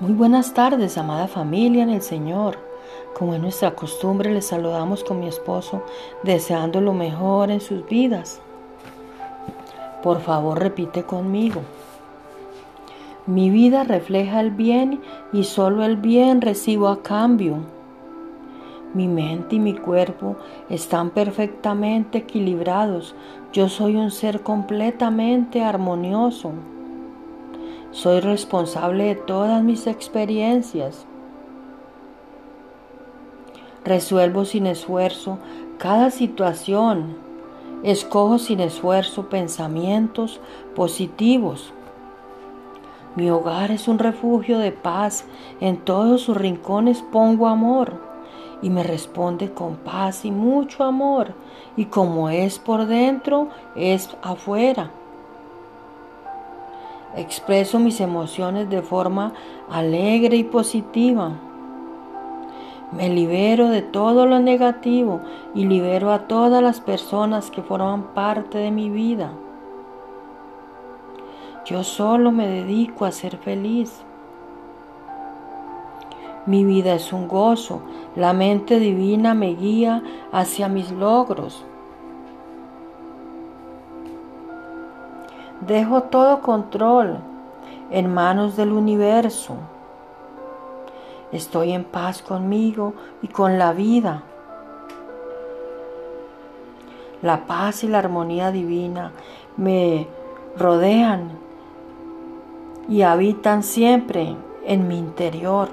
Muy buenas tardes, amada familia en el Señor. Como es nuestra costumbre, les saludamos con mi esposo, deseando lo mejor en sus vidas. Por favor, repite conmigo. Mi vida refleja el bien y solo el bien recibo a cambio. Mi mente y mi cuerpo están perfectamente equilibrados. Yo soy un ser completamente armonioso. Soy responsable de todas mis experiencias. Resuelvo sin esfuerzo cada situación. Escojo sin esfuerzo pensamientos positivos. Mi hogar es un refugio de paz. En todos sus rincones pongo amor. Y me responde con paz y mucho amor. Y como es por dentro, es afuera. Expreso mis emociones de forma alegre y positiva. Me libero de todo lo negativo y libero a todas las personas que forman parte de mi vida. Yo solo me dedico a ser feliz. Mi vida es un gozo. La mente divina me guía hacia mis logros. Dejo todo control en manos del universo. Estoy en paz conmigo y con la vida. La paz y la armonía divina me rodean y habitan siempre en mi interior.